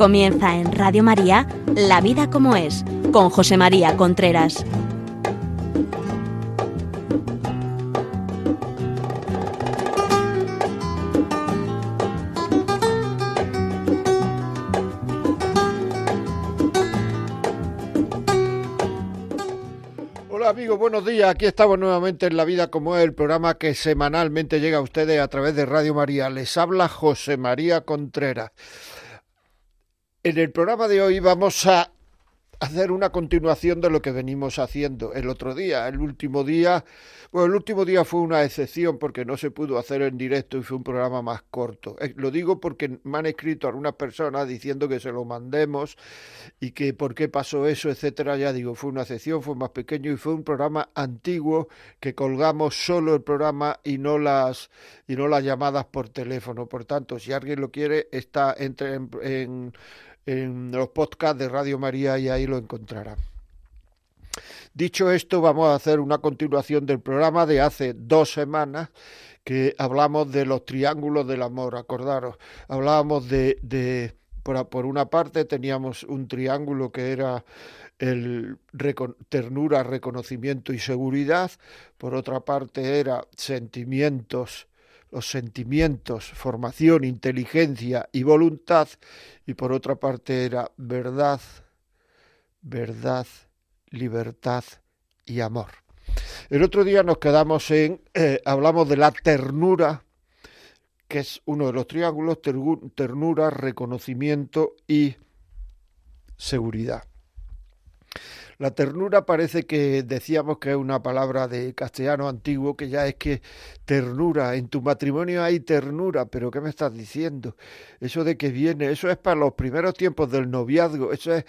Comienza en Radio María La vida como es, con José María Contreras. Hola amigos, buenos días. Aquí estamos nuevamente en La Vida como es, el programa que semanalmente llega a ustedes a través de Radio María. Les habla José María Contreras. En el programa de hoy vamos a hacer una continuación de lo que venimos haciendo el otro día, el último día. Bueno, el último día fue una excepción porque no se pudo hacer en directo y fue un programa más corto. Eh, lo digo porque me han escrito algunas personas diciendo que se lo mandemos y que por qué pasó eso, etcétera. Ya digo, fue una excepción, fue más pequeño y fue un programa antiguo que colgamos solo el programa y no las y no las llamadas por teléfono. Por tanto, si alguien lo quiere, está entre en, en en los podcasts de Radio María y ahí lo encontrarán. Dicho esto, vamos a hacer una continuación del programa de hace dos semanas que hablamos de los triángulos del amor, acordaros, hablábamos de, de por, por una parte teníamos un triángulo que era el ternura, reconocimiento y seguridad, por otra parte era sentimientos, los sentimientos, formación, inteligencia y voluntad, y por otra parte era verdad, verdad, libertad y amor. El otro día nos quedamos en, eh, hablamos de la ternura, que es uno de los triángulos, ternura, reconocimiento y seguridad. La ternura parece que decíamos que es una palabra de castellano antiguo, que ya es que ternura, en tu matrimonio hay ternura, pero ¿qué me estás diciendo? Eso de que viene, eso es para los primeros tiempos del noviazgo, eso es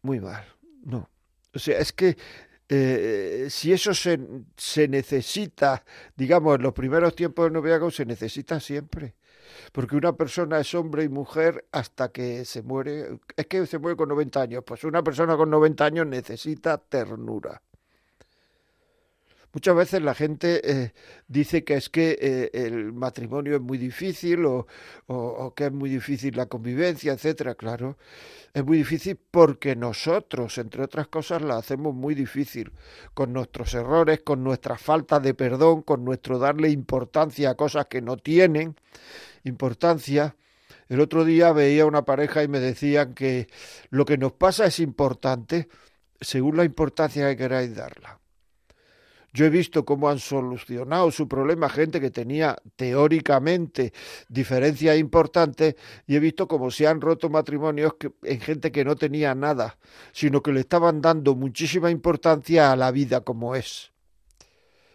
muy mal, no. O sea, es que eh, si eso se, se necesita, digamos, en los primeros tiempos del noviazgo, se necesita siempre porque una persona es hombre y mujer hasta que se muere, es que se muere con 90 años, pues una persona con 90 años necesita ternura. Muchas veces la gente eh, dice que es que eh, el matrimonio es muy difícil o, o, o, que es muy difícil la convivencia, etcétera. Claro, es muy difícil porque nosotros, entre otras cosas, la hacemos muy difícil con nuestros errores, con nuestra falta de perdón, con nuestro darle importancia a cosas que no tienen importancia. El otro día veía una pareja y me decían que lo que nos pasa es importante según la importancia que queráis darla. Yo he visto cómo han solucionado su problema gente que tenía teóricamente diferencias importantes y he visto cómo se han roto matrimonios en gente que no tenía nada, sino que le estaban dando muchísima importancia a la vida como es.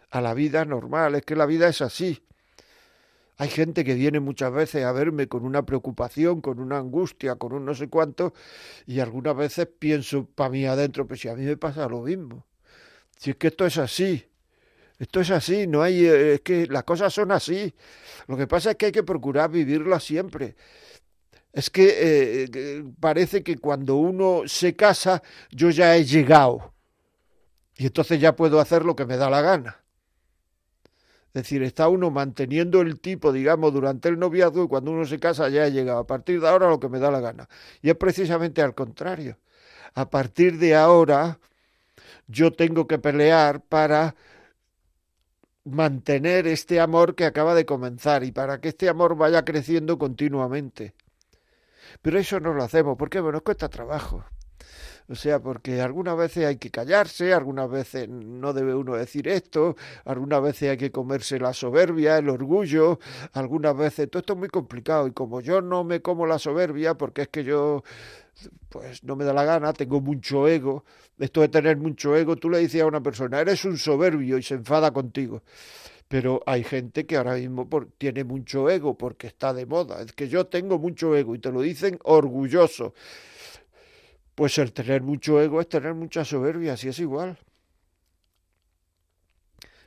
A la vida normal, es que la vida es así. Hay gente que viene muchas veces a verme con una preocupación, con una angustia, con un no sé cuánto, y algunas veces pienso para mí adentro, pues si a mí me pasa lo mismo. Si es que esto es así, esto es así, no hay, es que las cosas son así. Lo que pasa es que hay que procurar vivirlas siempre. Es que eh, parece que cuando uno se casa, yo ya he llegado. Y entonces ya puedo hacer lo que me da la gana. Es decir, está uno manteniendo el tipo, digamos, durante el noviazgo y cuando uno se casa ya ha llegado. A partir de ahora lo que me da la gana. Y es precisamente al contrario. A partir de ahora yo tengo que pelear para mantener este amor que acaba de comenzar y para que este amor vaya creciendo continuamente. Pero eso no lo hacemos porque bueno, nos cuesta trabajo. O sea, porque algunas veces hay que callarse, algunas veces no debe uno decir esto, algunas veces hay que comerse la soberbia, el orgullo, algunas veces todo esto es muy complicado y como yo no me como la soberbia porque es que yo pues no me da la gana, tengo mucho ego, esto de tener mucho ego, tú le dices a una persona, eres un soberbio y se enfada contigo. Pero hay gente que ahora mismo por, tiene mucho ego porque está de moda. Es que yo tengo mucho ego y te lo dicen orgulloso. Pues el tener mucho ego es tener mucha soberbia, así es igual.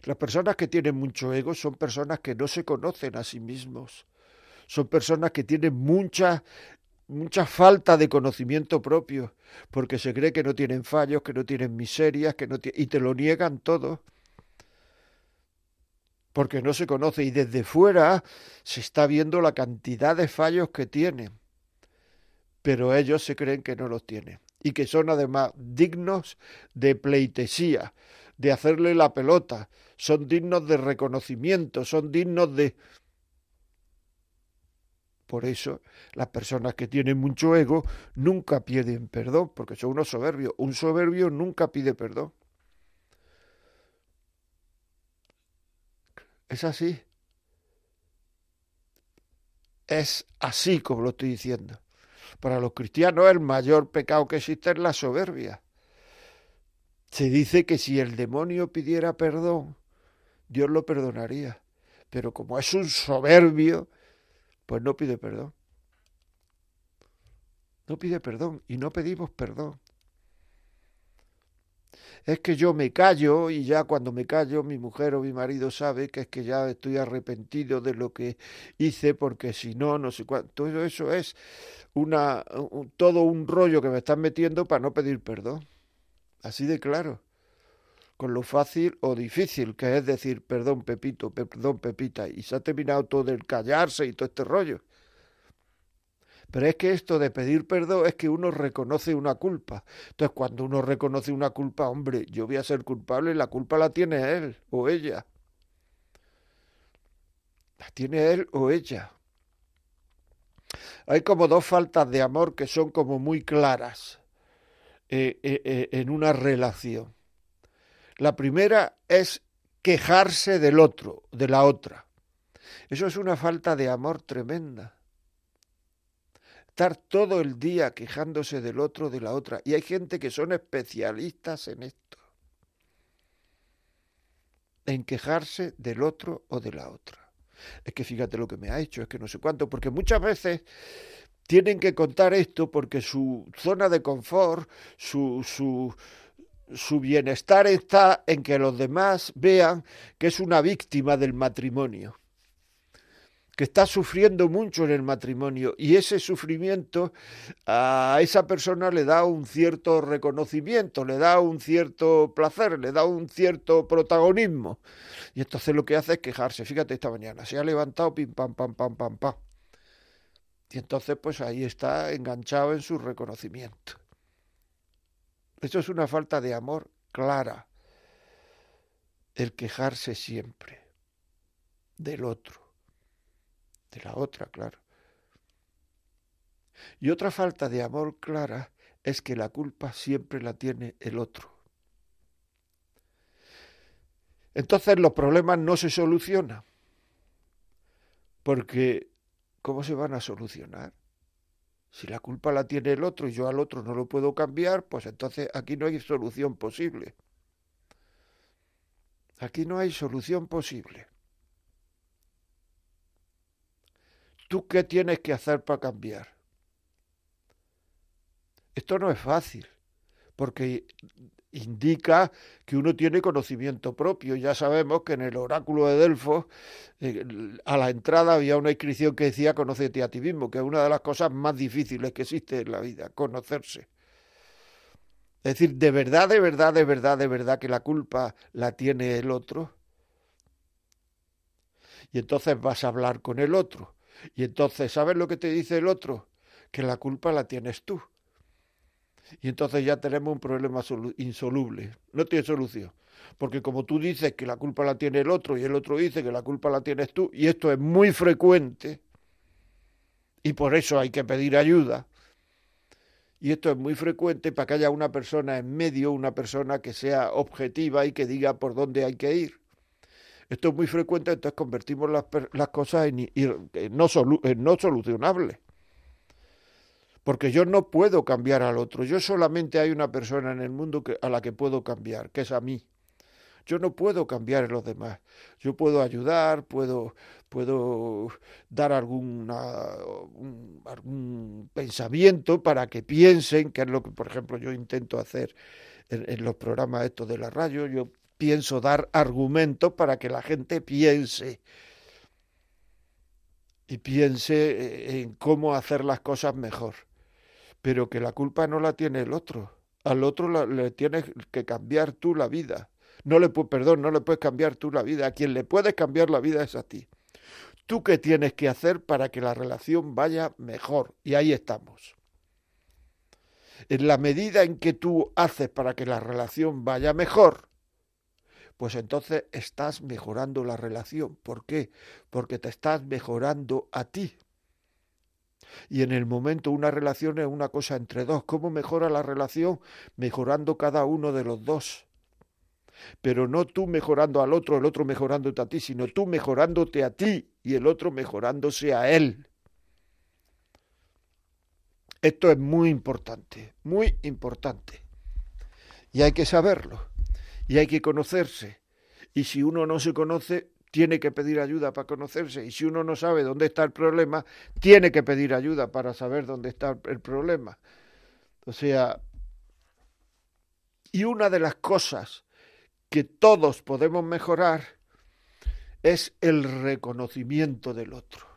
Las personas que tienen mucho ego son personas que no se conocen a sí mismos. Son personas que tienen mucha mucha falta de conocimiento propio, porque se cree que no tienen fallos, que no tienen miserias, que no y te lo niegan todo. Porque no se conoce y desde fuera se está viendo la cantidad de fallos que tienen pero ellos se creen que no los tienen y que son además dignos de pleitesía, de hacerle la pelota, son dignos de reconocimiento, son dignos de... Por eso las personas que tienen mucho ego nunca piden perdón, porque son unos soberbios. Un soberbio nunca pide perdón. Es así. Es así como lo estoy diciendo. Para los cristianos el mayor pecado que existe es la soberbia. Se dice que si el demonio pidiera perdón, Dios lo perdonaría. Pero como es un soberbio, pues no pide perdón. No pide perdón y no pedimos perdón. Es que yo me callo y ya cuando me callo mi mujer o mi marido sabe que es que ya estoy arrepentido de lo que hice porque si no, no sé cuánto. Todo eso es una, todo un rollo que me están metiendo para no pedir perdón. Así de claro con lo fácil o difícil que es decir perdón Pepito, perdón Pepita, y se ha terminado todo el callarse y todo este rollo. Pero es que esto de pedir perdón es que uno reconoce una culpa. Entonces, cuando uno reconoce una culpa, hombre, yo voy a ser culpable, la culpa la tiene él o ella. La tiene él o ella. Hay como dos faltas de amor que son como muy claras eh, eh, eh, en una relación. La primera es quejarse del otro, de la otra. Eso es una falta de amor tremenda. Estar todo el día quejándose del otro, de la otra. Y hay gente que son especialistas en esto. En quejarse del otro o de la otra. Es que fíjate lo que me ha hecho, es que no sé cuánto, porque muchas veces tienen que contar esto porque su zona de confort, su, su, su bienestar está en que los demás vean que es una víctima del matrimonio, que está sufriendo mucho en el matrimonio y ese sufrimiento a esa persona le da un cierto reconocimiento, le da un cierto placer, le da un cierto protagonismo. Y entonces lo que hace es quejarse. Fíjate esta mañana, se ha levantado pim pam pam pam pam pam. Y entonces pues ahí está enganchado en su reconocimiento. Esto es una falta de amor clara. El quejarse siempre del otro, de la otra, claro. Y otra falta de amor clara es que la culpa siempre la tiene el otro. Entonces los problemas no se solucionan. Porque, ¿cómo se van a solucionar? Si la culpa la tiene el otro y yo al otro no lo puedo cambiar, pues entonces aquí no hay solución posible. Aquí no hay solución posible. ¿Tú qué tienes que hacer para cambiar? Esto no es fácil, porque indica que uno tiene conocimiento propio. Ya sabemos que en el oráculo de Delfos, eh, a la entrada había una inscripción que decía conócete a ti mismo, que es una de las cosas más difíciles que existe en la vida, conocerse. Es decir, de verdad, de verdad, de verdad, de verdad que la culpa la tiene el otro. Y entonces vas a hablar con el otro. Y entonces, ¿sabes lo que te dice el otro? Que la culpa la tienes tú y entonces ya tenemos un problema insoluble. No tiene solución. Porque como tú dices que la culpa la tiene el otro y el otro dice que la culpa la tienes tú, y esto es muy frecuente, y por eso hay que pedir ayuda, y esto es muy frecuente para que haya una persona en medio, una persona que sea objetiva y que diga por dónde hay que ir. Esto es muy frecuente, entonces convertimos las, las cosas en, no, solucionables porque yo no puedo cambiar al otro. Yo solamente hay una persona en el mundo a la que puedo cambiar, que es a mí. Yo no puedo cambiar a los demás. Yo puedo ayudar, puedo, puedo dar alguna, algún pensamiento para que piensen, que es lo que, por ejemplo, yo intento hacer en, en los programas estos de la radio. Yo pienso dar argumentos para que la gente piense y piense eh, en cómo hacer las cosas mejor pero que la culpa no la tiene el otro. Al otro le tienes que cambiar tú la vida. No le perdón, no le puedes cambiar tú la vida. A quien le puedes cambiar la vida es a ti. ¿Tú qué tienes que hacer para que la relación vaya mejor? Y ahí estamos. en la medida en que tú haces para que la relación vaya mejor, pues entonces estás mejorando la relación. ¿Por qué? Porque te estás mejorando a ti. Y en el momento una relación es una cosa entre dos. ¿Cómo mejora la relación? Mejorando cada uno de los dos. Pero no tú mejorando al otro, el otro mejorándote a ti, sino tú mejorándote a ti y el otro mejorándose a él. Esto es muy importante, muy importante. Y hay que saberlo. Y hay que conocerse. Y si uno no se conoce, tiene que pedir ayuda para conocerse. Y si uno no sabe dónde está el problema, tiene que pedir ayuda para saber dónde está el problema. O sea, y una de las cosas que todos podemos mejorar es el reconocimiento del otro.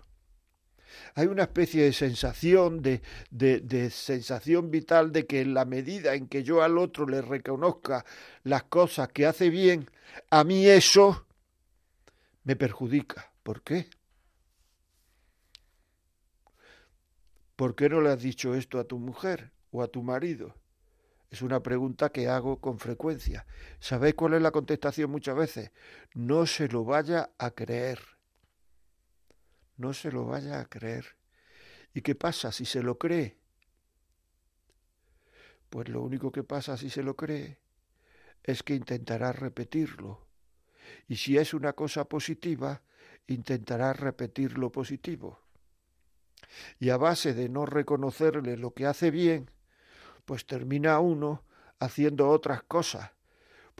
Hay una especie de sensación, de, sensación vital de que en la medida en que yo al otro le reconozca las cosas que hace bien, a mí eso me perjudica. ¿Por qué? ¿Por qué no le has dicho esto a tu mujer o a tu marido? Es una pregunta que hago con frecuencia. ¿Sabéis cuál es la contestación muchas veces? No se lo vaya a creer. No se lo vaya a creer. ¿Y qué pasa si se lo cree? Pues lo único que pasa si se lo cree es que intentará repetirlo. Y si es una cosa positiva, intentará repetir lo positivo. Y a base de no reconocerle lo que hace bien, pues termina uno haciendo otras cosas,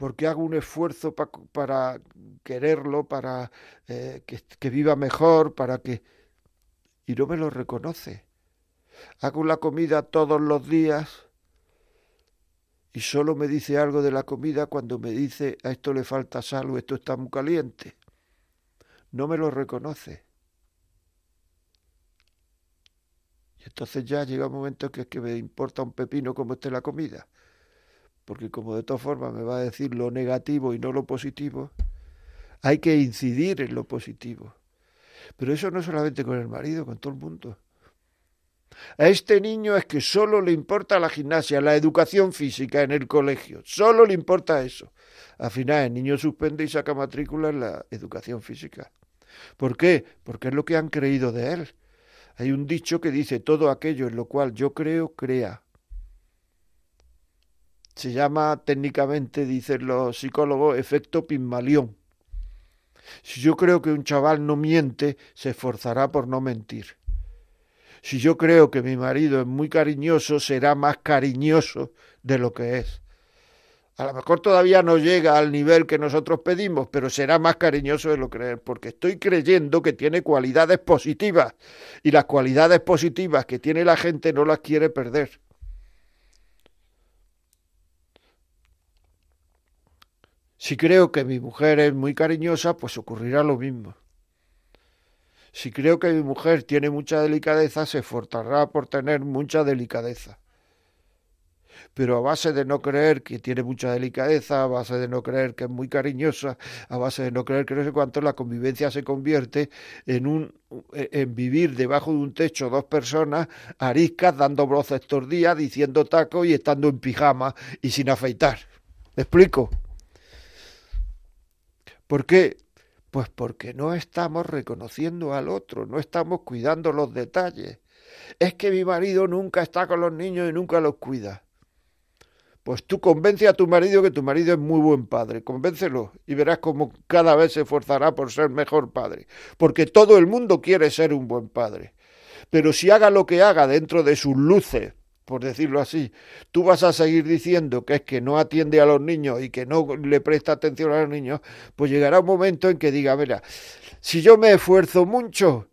porque hago un esfuerzo para quererlo, para eh, que, viva mejor, para que... y no me lo reconoce. Hago la comida todos los días y solo me dice algo de la comida cuando me dice a esto le falta sal o esto está muy caliente. No me lo reconoce. Y entonces ya llega un momento que es que me importa un pepino cómo esté la comida. Porque como de todas formas me va a decir lo negativo y no lo positivo, hay que incidir en lo positivo. Pero eso no solamente con el marido, con todo el mundo. A este niño es que solo le importa la gimnasia, la educación física en el colegio. Solo le importa eso. Al final el niño suspende y saca matrícula en la educación física. ¿Por qué? Porque es lo que han creído de él. Hay un dicho que dice, todo aquello en lo cual yo creo, crea. Se llama técnicamente, dicen los psicólogos, efecto Pigmalión. Si yo creo que un chaval no miente, se esforzará por no mentir. Si yo creo que mi marido es muy cariñoso, será más cariñoso de lo que es. A lo mejor todavía no llega al nivel que nosotros pedimos, pero será más cariñoso de lo que es, porque estoy creyendo que tiene cualidades positivas y las cualidades positivas que tiene la gente no las quiere perder. Si creo que mi mujer es muy cariñosa, pues ocurrirá lo mismo. Si creo que mi mujer tiene mucha delicadeza, se esforzará por tener mucha delicadeza pero a base de no creer que tiene mucha delicadeza, a base de no creer que es muy cariñosa, a base de no creer que no sé cuánto, la convivencia se convierte en un en vivir debajo de un techo dos personas ariscas dando broces estos días, diciendo taco y estando en pijama y sin afeitar. ¿Me explico? ¿Por qué? Pues porque no estamos reconociendo al otro, no estamos cuidando los detalles. Es que mi marido nunca está con los niños y nunca los cuida. Pues tú convence a tu marido que tu marido es muy buen padre, convéncelo y verás cómo cada vez se esforzará por ser mejor padre, porque todo el mundo quiere ser un buen padre. Pero si haga lo que haga dentro de sus luces, por decirlo así, tú vas a seguir diciendo que es que no atiende a los niños y que no le presta atención a los niños, pues llegará un momento en que diga, mira, si yo me esfuerzo mucho,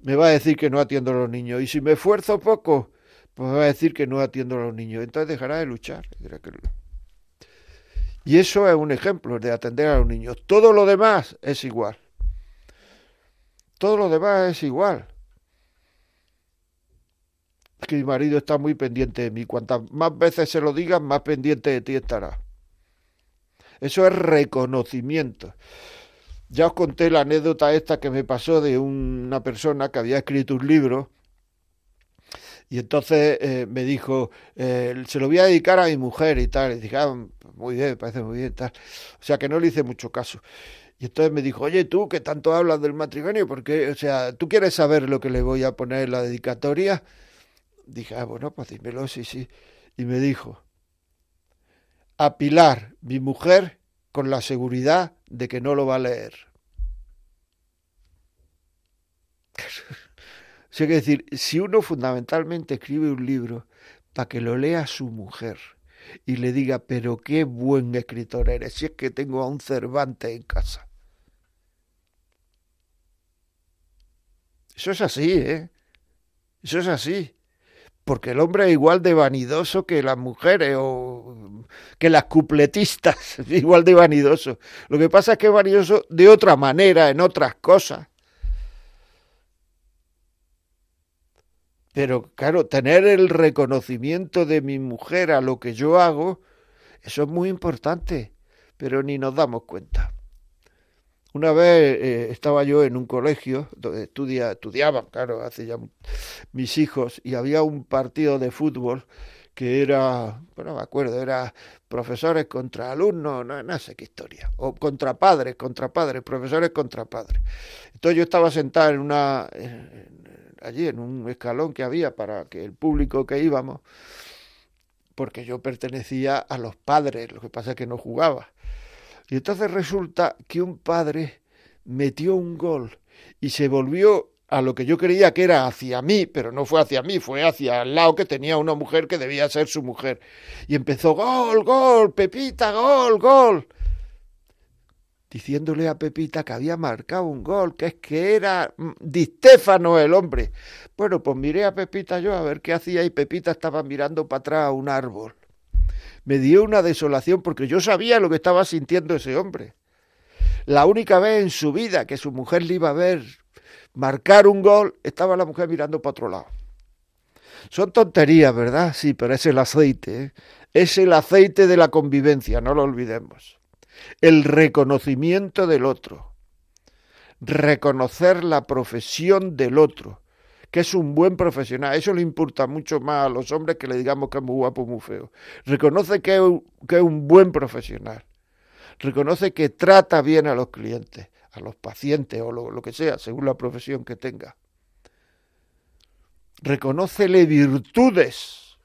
me va a decir que no atiendo a los niños, y si me esfuerzo poco, pues va a decir que no atiendo a los niños. Entonces dejará de luchar. Y eso es un ejemplo de atender a los niños. Todo lo demás es igual. Todo lo demás es igual. Que mi marido está muy pendiente de mí. Cuantas más veces se lo digan, más pendiente de ti estará. Eso es reconocimiento. Ya os conté la anécdota esta que me pasó de una persona que había escrito un libro Y entonces eh, me dijo, eh, se lo voy a dedicar a mi mujer y tal. Y dije, ah, muy bien, parece muy bien, tal. O sea que no le hice mucho caso. Y entonces me dijo, oye, tú que tanto hablas del matrimonio, porque, o sea, ¿tú quieres saber lo que le voy a poner en la dedicatoria? Dije, ah, bueno, pues dímelo, sí, sí. Y me dijo, a Pilar, mi mujer, con la seguridad de que no lo va a leer. o sea, que decir, si uno fundamentalmente escribe un libro para que lo lea su mujer y le diga, pero qué buen escritor eres, si es que tengo a un Cervantes en casa. Eso es así, ¿eh? Eso es así. Porque el hombre es igual de vanidoso que las mujeres o que las cupletistas, igual de vanidoso. Lo que pasa es que es vanidoso de otra manera, en otras cosas. Pero claro, tener el reconocimiento de mi mujer a lo que yo hago, eso es muy importante, pero ni nos damos cuenta. Una vez eh, estaba yo en un colegio donde estudia, estudiaban, claro, hace ya mis hijos, y había un partido de fútbol que era, bueno, me acuerdo, era profesores contra alumnos, no, sé qué historia, o contra padres, contra padres, profesores contra padres. Entonces yo estaba sentado en una, allí en un escalón que había para que el público que íbamos, porque yo pertenecía a los padres, lo que pasa es que no jugaba. Y entonces resulta que un padre metió un gol y se volvió a lo que yo creía que era hacia mí, pero no fue hacia mí, fue hacia el lado que tenía una mujer que debía ser su mujer. Y empezó, gol, gol, Pepita, gol, gol diciéndole a Pepita que había marcado un gol, que es que era mm, distéfano el hombre. Bueno, pues miré a Pepita yo a ver qué hacía y Pepita estaba mirando para atrás a un árbol. Me dio una desolación porque yo sabía lo que estaba sintiendo ese hombre. La única vez en su vida que su mujer le iba a ver marcar un gol, estaba la mujer mirando para otro lado. Son tonterías, ¿verdad? Sí, pero es el aceite. ¿eh? Es el aceite de la convivencia, no lo olvidemos el reconocimiento del otro, reconocer la profesión del otro, que es un buen profesional. Eso le importa mucho más a los hombres que le digamos que es muy guapo, muy feo. Reconoce que es un, que es un buen profesional. Reconoce que trata bien a los clientes, a los pacientes o lo, lo que sea, según la profesión que tenga. Reconócele virtudes.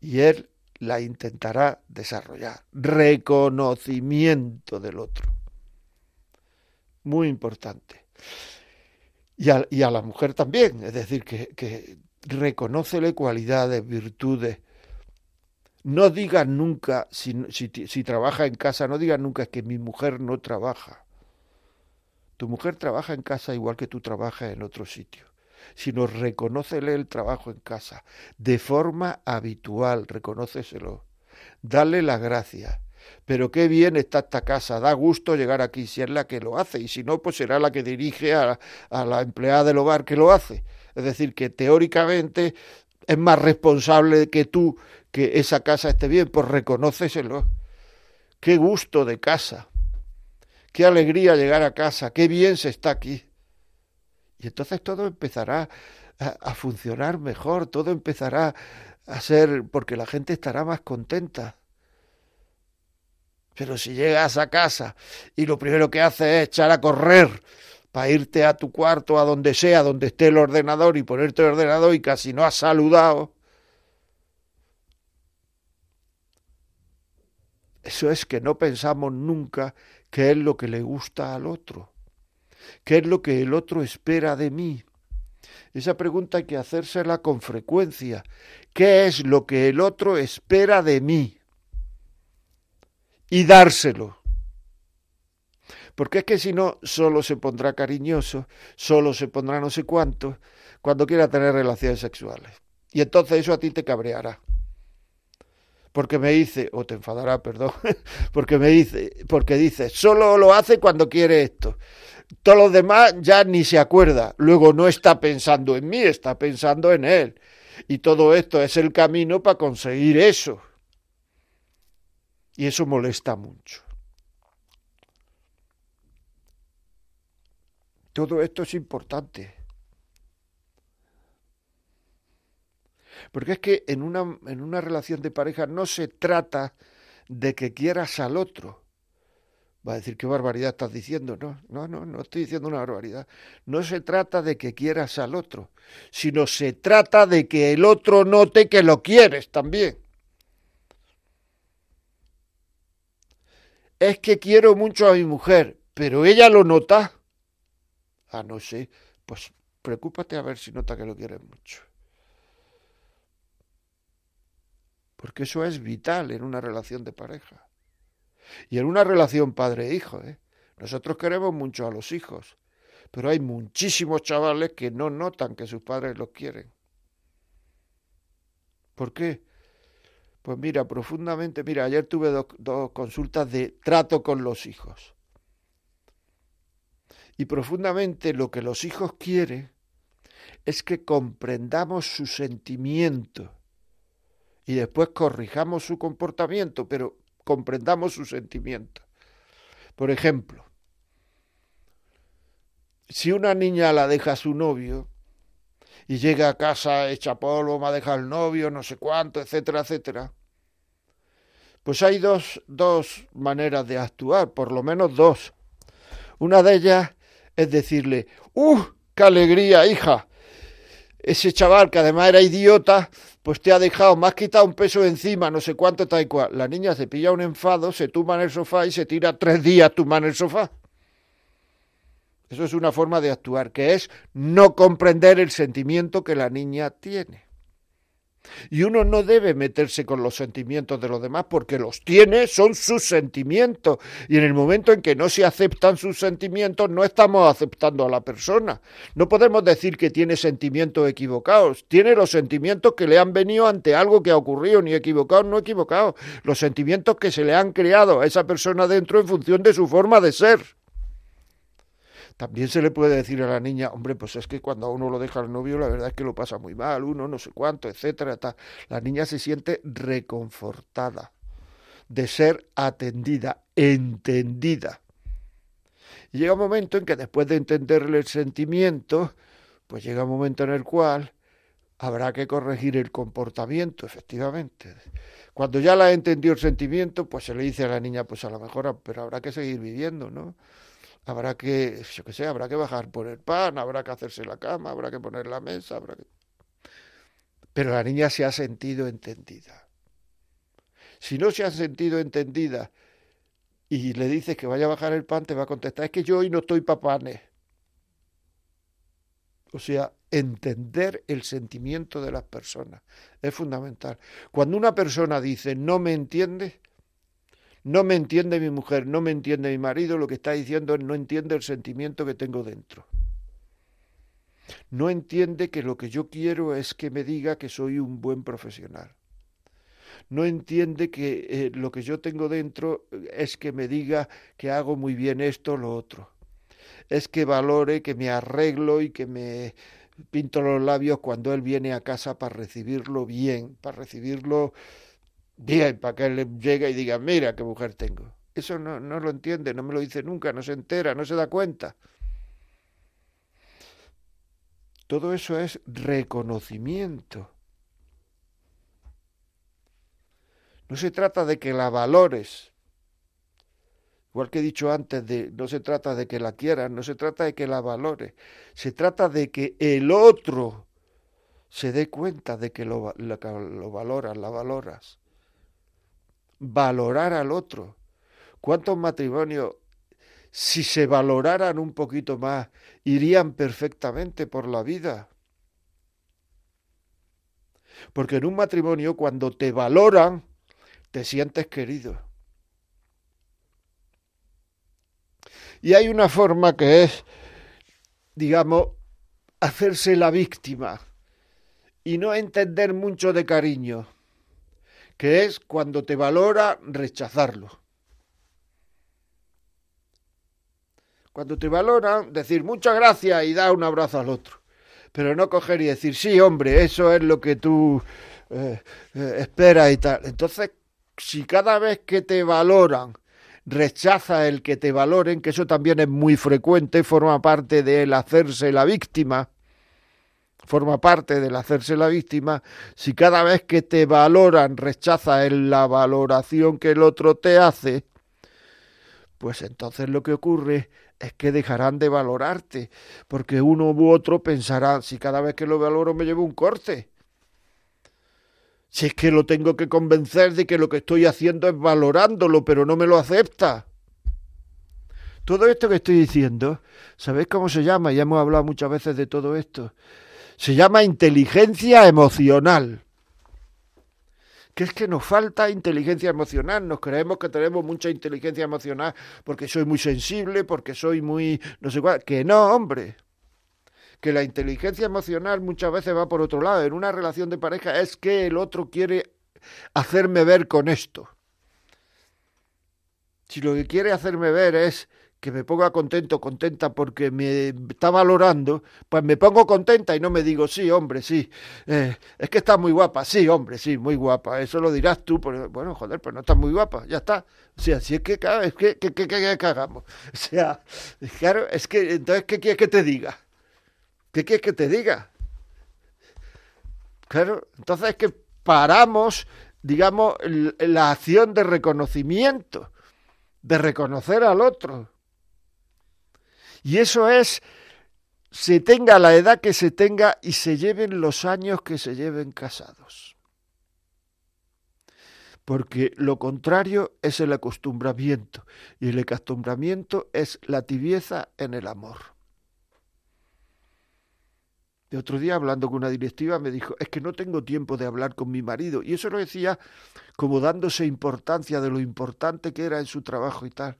Y él la intentará desarrollar. Reconocimiento del otro. Muy importante. Y a, y a la mujer también, es decir, que, que reconócele cualidades, virtudes. No digas nunca, si, si, trabaja en casa, no digas nunca que mi mujer no trabaja. Tu mujer trabaja en casa igual que tú trabajas en otro sitio sino reconócele el trabajo en casa, de forma habitual, reconóceselo. Dale las gracias. Pero qué bien está esta casa, da gusto llegar aquí si es la que lo hace, y si no, pues será la que dirige a, la empleada del hogar que lo hace. Es decir, que teóricamente es más responsable que tú que esa casa esté bien, pues reconóceselo. Qué gusto de casa, qué alegría llegar a casa, qué bien se está aquí. Y entonces todo empezará a, funcionar mejor, todo empezará a ser, porque la gente estará más contenta. Pero si llegas a casa y lo primero que haces es echar a correr para irte a tu cuarto, a donde sea, donde esté el ordenador y ponerte el ordenador y casi no has saludado, eso es que no pensamos nunca que es lo que le gusta al otro. ¿Qué es lo que el otro espera de mí? Esa pregunta hay que hacérsela con frecuencia. ¿Qué es lo que el otro espera de mí? Y dárselo. Porque es que si no, solo se pondrá cariñoso, solo se pondrá no sé cuánto, cuando quiera tener relaciones sexuales. Y entonces eso a ti te cabreará. Porque me dice, o te enfadará, perdón, porque me dice, porque dice, solo lo hace cuando quiere esto todos los demás ya ni se acuerda. Luego no está pensando en mí, está pensando en él. Y todo esto es el camino para conseguir eso. Y eso molesta mucho. Todo esto es importante. Porque es que en una, en una relación de pareja no se trata de que quieras al otro. Va a decir, qué barbaridad estás diciendo. No, no, no, no estoy diciendo una barbaridad. No se trata de que quieras al otro, sino se trata de que el otro note que lo quieres también. Es que quiero mucho a mi mujer, pero ella lo nota. Ah, no sé. Pues preocúpate a ver si nota que lo quieres mucho. Porque eso es vital en una relación de pareja. Y en una relación padre-hijo. ¿eh? Nosotros queremos mucho a los hijos, pero hay muchísimos chavales que no notan que sus padres los quieren. ¿Por qué? Pues mira, profundamente, mira, ayer tuve dos consultas de trato con los hijos. Y profundamente lo que los hijos quieren es que comprendamos su sentimiento y después corrijamos su comportamiento, pero comprendamos su sentimiento. Por ejemplo, si una niña la deja a su novio y llega a casa hecha polvo, me ha dejado el novio, no sé cuánto, etcétera, etcétera, pues hay dos, dos maneras de actuar, por lo menos dos. Una de ellas es decirle, ¡uh! ¡Qué alegría, hija! Ese chaval que además era idiota, pues te ha dejado, has quitado un peso encima, no sé cuánto, tal y cual. La niña se pilla un enfado, se tumba en el sofá y se tira tres días tumba en el sofá. Eso es una forma de actuar, que es no comprender el sentimiento que la niña tiene. Y uno no debe meterse con los sentimientos de los demás porque los tiene, son sus sentimientos. Y en el momento en que no se aceptan sus sentimientos, no estamos aceptando a la persona. No podemos decir que tiene sentimientos equivocados. Tiene los sentimientos que le han venido ante algo que ha ocurrido, ni equivocados, no equivocados. Los sentimientos que se le han creado a esa persona dentro en función de su forma de ser. También se le puede decir a la niña, hombre, pues es que cuando a uno lo deja el novio, la verdad es que lo pasa muy mal, uno no sé cuánto, etcétera, tal. La niña se siente reconfortada de ser atendida, entendida. Y llega un momento en que después de entenderle el sentimiento, pues llega un momento en el cual habrá que corregir el comportamiento, efectivamente. Cuando ya la entendió el sentimiento, pues se le dice a la niña, pues a lo mejor, pero habrá que seguir viviendo, ¿no? Habrá que, yo qué sé, habrá que bajar por el pan, habrá que hacerse la cama, habrá que poner la mesa, habrá que... Pero la niña se ha sentido entendida. Si no se ha sentido entendida y le dices que vaya a bajar el pan, te va a contestar, es que yo hoy no estoy papanes. O sea, entender el sentimiento de las personas es fundamental. Cuando una persona dice no me entiende, no me entiende mi mujer, no me entiende mi marido, lo que está diciendo es no entiende el sentimiento que tengo dentro. No entiende que lo que yo quiero es que me diga que soy un buen profesional. No entiende que eh, lo que yo tengo dentro es que me diga que hago muy bien esto o lo otro. Es que valore, que me arreglo y que me pinto los labios cuando él viene a casa para recibirlo bien, para recibirlo bien para que él llegue y diga, mira qué mujer tengo. Eso no, no lo entiende, no me lo dice nunca, no se entera, no se da cuenta. Todo eso es reconocimiento. No se trata de que la valores. Igual que he dicho antes, de, no se trata de que la quieras, no se trata de que la valores. Se trata de que el otro se dé cuenta de que lo, lo, lo valoras, la valoras valorar al otro. ¿Cuántos matrimonios, si se valoraran un poquito más, irían perfectamente por la vida? Porque en un matrimonio, cuando te valoran, te sientes querido. Y hay una forma que es, digamos, hacerse la víctima y no entender mucho de cariño que es cuando te valora rechazarlo. Cuando te valora, decir muchas gracias y dar un abrazo al otro. Pero no coger y decir, sí, hombre, eso es lo que tú eh, eh, esperas y tal. Entonces, si cada vez que te valoran rechaza el que te valoren, que eso también es muy frecuente, forma parte del hacerse la víctima, forma parte del hacerse la víctima, si cada vez que te valoran rechazas la valoración que el otro te hace, pues entonces lo que ocurre es que dejarán de valorarte, porque uno u otro pensará, si cada vez que lo valoro me llevo un corte. Si es que lo tengo que convencer de que lo que estoy haciendo es valorándolo, pero no me lo acepta. Todo esto que estoy diciendo, ¿sabéis cómo se llama? Ya hemos hablado muchas veces de todo esto. Se llama inteligencia emocional. Que es que nos falta inteligencia emocional. Nos creemos que tenemos mucha inteligencia emocional porque soy muy sensible, porque soy muy no sé cuál. Que no, hombre. Que la inteligencia emocional muchas veces va por otro lado. En una relación de pareja es que el otro quiere hacerme ver con esto. Si lo que quiere hacerme ver es que me ponga contento, contenta porque me está valorando, pues me pongo contenta y no me digo, sí, hombre, sí, eh, es que está muy guapa, sí, hombre, sí, muy guapa, eso lo dirás tú, bueno, joder, pues no está muy guapa, ya está. O sea, si es que, es que, que, que, que, hagamos. O sea, claro, es que, entonces, ¿qué quieres que te diga? ¿Qué quieres que te diga? Claro, entonces es que paramos, digamos, la acción de reconocimiento, de reconocer al otro, y eso es, se tenga la edad que se tenga y se lleven los años que se lleven casados. Porque lo contrario es el acostumbramiento y el acostumbramiento es la tibieza en el amor. De otro día, hablando con una directiva, me dijo, es que no tengo tiempo de hablar con mi marido. Y eso lo decía como dándose importancia de lo importante que era en su trabajo y tal.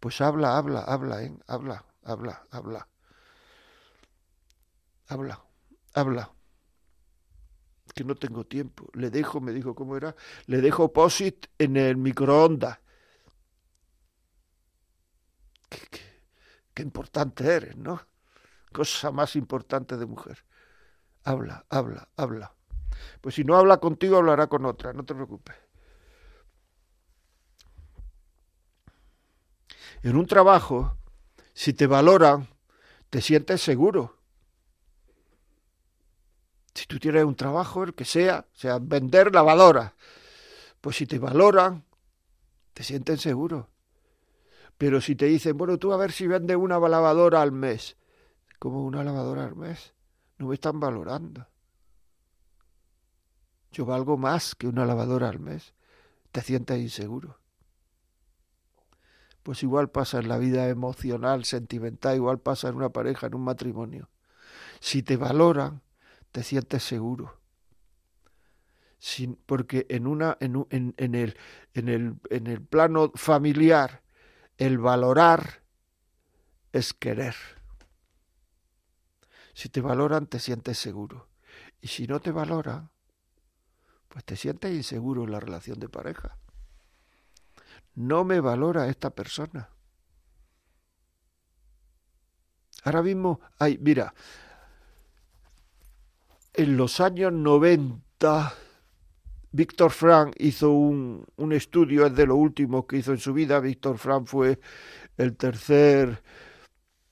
Pues habla, habla, habla, ¿eh? habla habla, habla. Habla, habla. Que no tengo tiempo. Le dejo, me dijo cómo era, le dejo POSIT en el microondas. Qué, qué importante eres, ¿no? Cosa más importante de mujer. Habla, habla, habla. Pues si no habla contigo, hablará con otra, no te preocupes. En un trabajo si te valoran, te sientes seguro. Si tú tienes un trabajo, el que sea, sea vender lavadoras, pues si te valoran, te sientes seguro. Pero si te dicen, bueno, tú a ver si vendes una lavadora al mes, como una lavadora al mes, no me están valorando. Yo valgo más que una lavadora al mes. Te sientes inseguro pues igual pasa en la vida emocional, sentimental, igual pasa en una pareja, en un matrimonio. Si te valoran, te sientes seguro. Sin, porque en, una, en, en, en, el, en, el, en el plano familiar, el valorar es querer. Si te valoran, te sientes seguro. Y si no te valoran, pues te sientes inseguro en la relación de pareja no me valora esta persona. Ahora mismo, mira, en los años 90, Víctor Frank hizo un, un estudio, es de lo último que hizo en su vida. Víctor Frank fue el tercer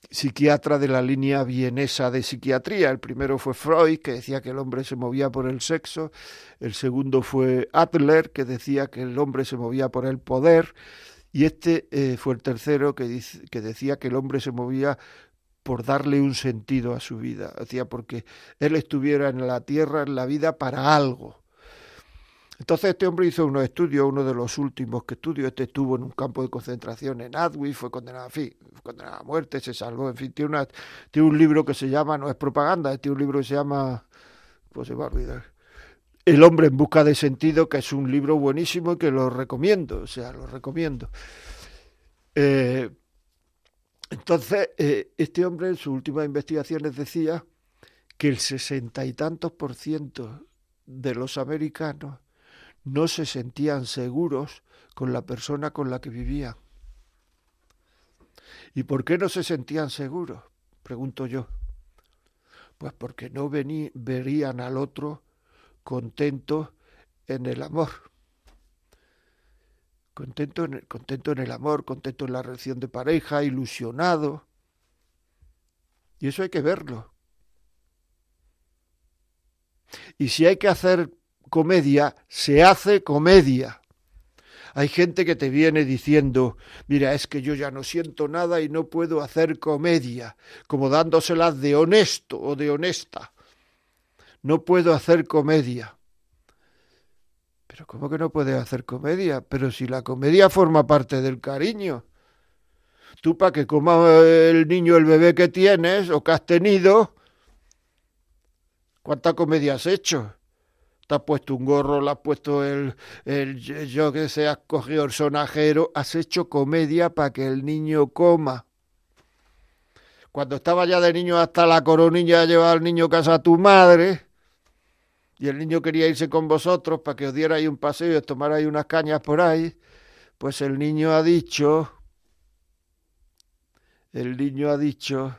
psiquiatra de la línea vienesa de psiquiatría. El primero fue Freud, que decía que el hombre se movía por el sexo. El segundo fue Adler, que decía que el hombre se movía por el poder. Y este eh, fue el tercero que, que decía que el hombre se movía por darle un sentido a su vida. Decía porque él estuviera en la tierra, en la vida, para algo. Entonces este hombre hizo unos estudios, uno de los últimos que estudió, este estuvo en un campo de concentración en Auschwitz, fue condenado, a fin, condenado a muerte, se salvó, en fin, tiene un libro que se llama, no es propaganda, tiene un libro que se llama, pues se va a olvidar, El hombre en busca de sentido, que es un libro buenísimo y que lo recomiendo, o sea, lo recomiendo. Eh, entonces, eh, este hombre en sus últimas investigaciones decía que el sesenta y tantos por ciento de los americanos no se sentían seguros con la persona con la que vivían. ¿Y por qué no se sentían seguros? Pregunto yo. Pues porque no verían al otro contento en el amor. Contento en, el, contento en el amor, contento en la relación de pareja, ilusionado. Y eso hay que verlo. Y si hay que hacer comedia, se hace comedia. Hay gente que te viene diciendo, mira, es que yo ya no siento nada y no puedo hacer comedia, como dándoselas de honesto o de honesta. No puedo hacer comedia. Pero ¿cómo que no puedes hacer comedia? Pero si la comedia forma parte del cariño. Tú para que coma el niño el bebé que tienes o que has tenido, ¿cuánta comedia has hecho? Te has puesto un gorro, le has puesto el, el yo que sé, has cogido el sonajero, has hecho comedia para que el niño coma. Cuando estaba ya de niño hasta la coronilla, llevaba al niño a casa a tu madre, y el niño quería irse con vosotros para que os dierais un paseo y os tomarais unas cañas por ahí, pues el niño ha dicho, el niño ha dicho,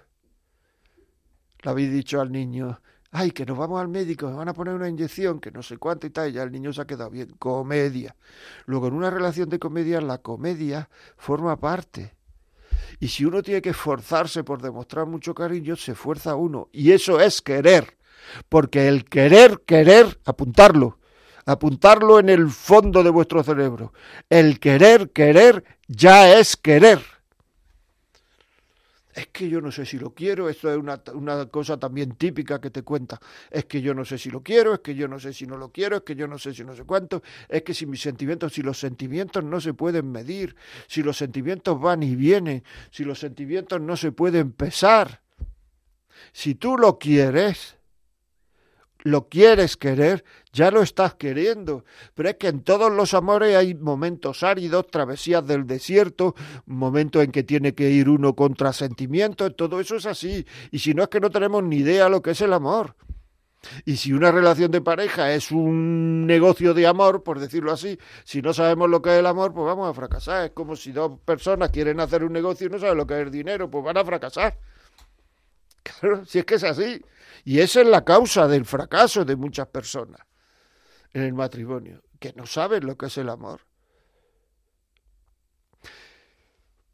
le habéis dicho al niño, ay, que nos vamos al médico, me van a poner una inyección, que no sé cuánto y tal, y ya el niño se ha quedado bien. Comedia. Luego, en una relación de comedia, la comedia forma parte. Y si uno tiene que esforzarse por demostrar mucho cariño, se esfuerza uno. Y eso es querer. Porque el querer, querer, apuntarlo, apuntarlo en el fondo de vuestro cerebro. El querer, querer, ya es querer es que yo no sé si lo quiero, esto es una, una, cosa también típica que te cuenta, es que yo no sé si lo quiero, es que yo no sé si no lo quiero, es que yo no sé si no sé cuánto, es que si mis sentimientos, si los sentimientos no se pueden medir, si los sentimientos van y vienen, si los sentimientos no se pueden pesar, si tú lo quieres, lo quieres querer, ya lo estás queriendo. Pero es que en todos los amores hay momentos áridos, travesías del desierto, momentos en que tiene que ir uno contra sentimientos, todo eso es así. Y si no es que no tenemos ni idea lo que es el amor. Y si una relación de pareja es un negocio de amor, por decirlo así, si no sabemos lo que es el amor, pues vamos a fracasar. Es como si dos personas quieren hacer un negocio y no saben lo que es el dinero, pues van a fracasar. Claro, si es que es así. Y esa es la causa del fracaso de muchas personas en el matrimonio, que no saben lo que es el amor.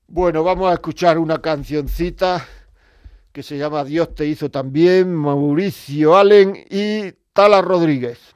Bueno, vamos a escuchar una cancioncita que se llama Dios te hizo también, Mauricio Allen y Tala Rodríguez.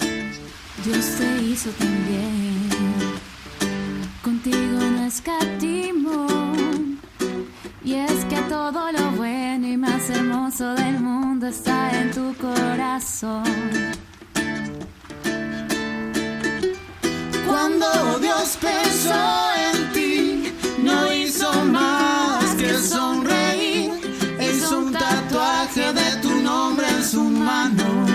Dios te hizo también. Contigo no escatimo. Y es que todo lo bueno y más hermoso del mundo está en tu corazón. Cuando Dios pensó en ti, no hizo más que sonreír. Hizo un tatuaje de tu nombre en su mano.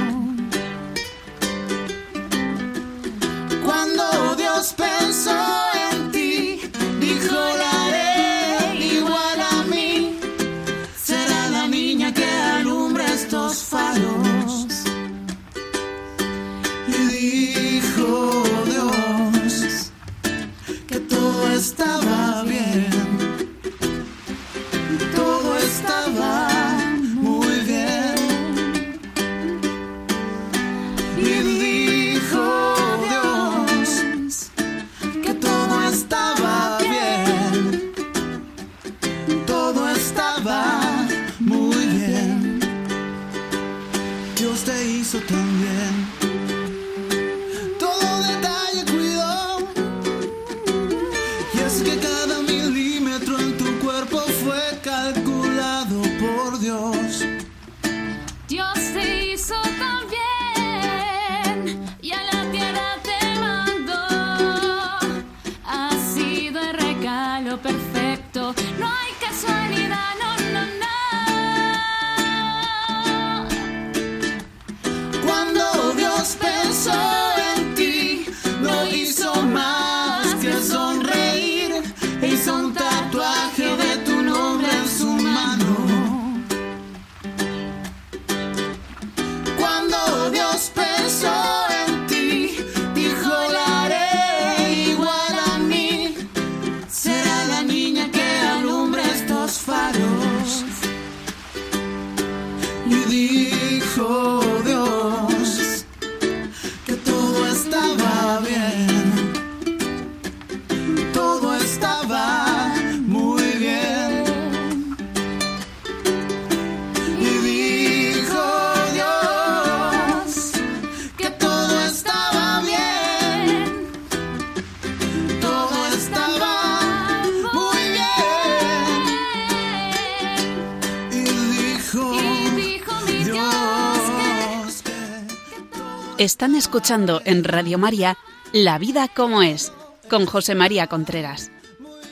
Están escuchando en Radio María La vida como es, con José María Contreras.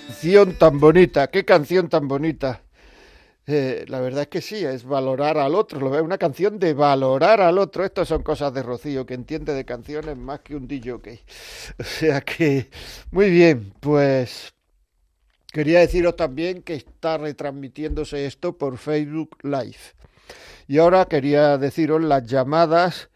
Canción tan bonita, qué canción tan bonita. Eh, la verdad es que sí, es valorar al otro, lo una canción de valorar al otro. Estas son cosas de Rocío, que entiende de canciones más que un DJ. O sea que, muy bien, pues quería deciros también que está retransmitiéndose esto por Facebook Live. Y ahora quería deciros las llamadas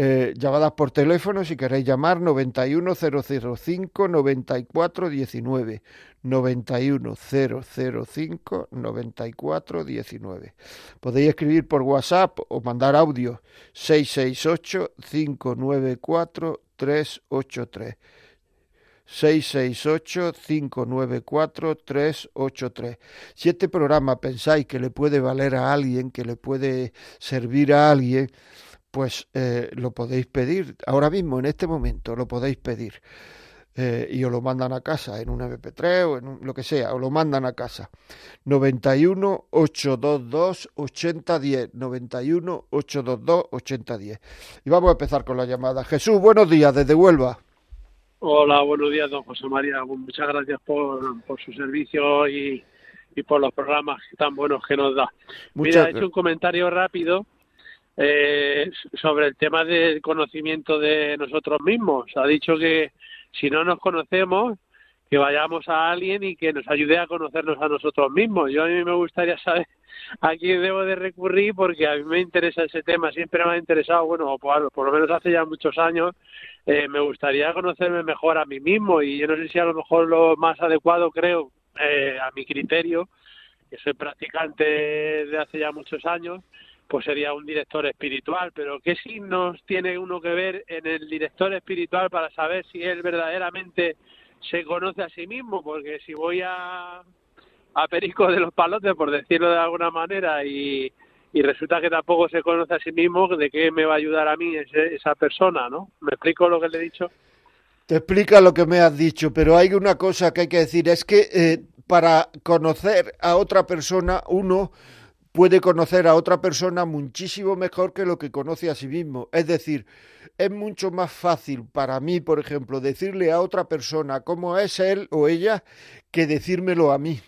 eh, llamadas por teléfono si queréis llamar 91005 9419 91005 9419. Podéis escribir por WhatsApp o mandar audio 668 594 383. 668-594-383. Si este programa pensáis que le puede valer a alguien, que le puede servir a alguien, pues eh, lo podéis pedir ahora mismo, en este momento, lo podéis pedir. Eh, y os lo mandan a casa en un MP3 o en lo que sea, os lo mandan a casa. 91 822 8010, 91 822 8010. Y vamos a empezar con la llamada. Jesús, buenos días desde Huelva. Hola, buenos días, don José María. Muchas gracias por, por su servicio y, y por los programas tan buenos que nos da. Mira, he hecho un comentario rápido eh, sobre el tema del conocimiento de nosotros mismos. Ha dicho que si no nos conocemos, que vayamos a alguien y que nos ayude a conocernos a nosotros mismos. Yo a mí me gustaría saber a quién debo de recurrir porque a mí me interesa ese tema, siempre me ha interesado, bueno, por, por lo menos hace ya muchos años, eh, me gustaría conocerme mejor a mí mismo y yo no sé si a lo mejor lo más adecuado creo, eh, a mi criterio, que soy practicante de hace ya muchos años, pues sería un director espiritual. Pero ¿qué signos tiene uno que ver en el director espiritual para saber si él verdaderamente se conoce a sí mismo? Porque si voy a, Perico de los Palotes, por decirlo de alguna manera, y, y resulta que tampoco se conoce a sí mismo, ¿de qué me va a ayudar a mí ese, esa persona? ¿no? ¿Me explico lo que le he dicho? Te explica lo que me has dicho, pero hay una cosa que hay que decir, es que eh, para conocer a otra persona uno puede conocer a otra persona muchísimo mejor que lo que conoce a sí mismo. Es decir, es mucho más fácil para mí, por ejemplo, decirle a otra persona cómo es él o ella que decírmelo a mí.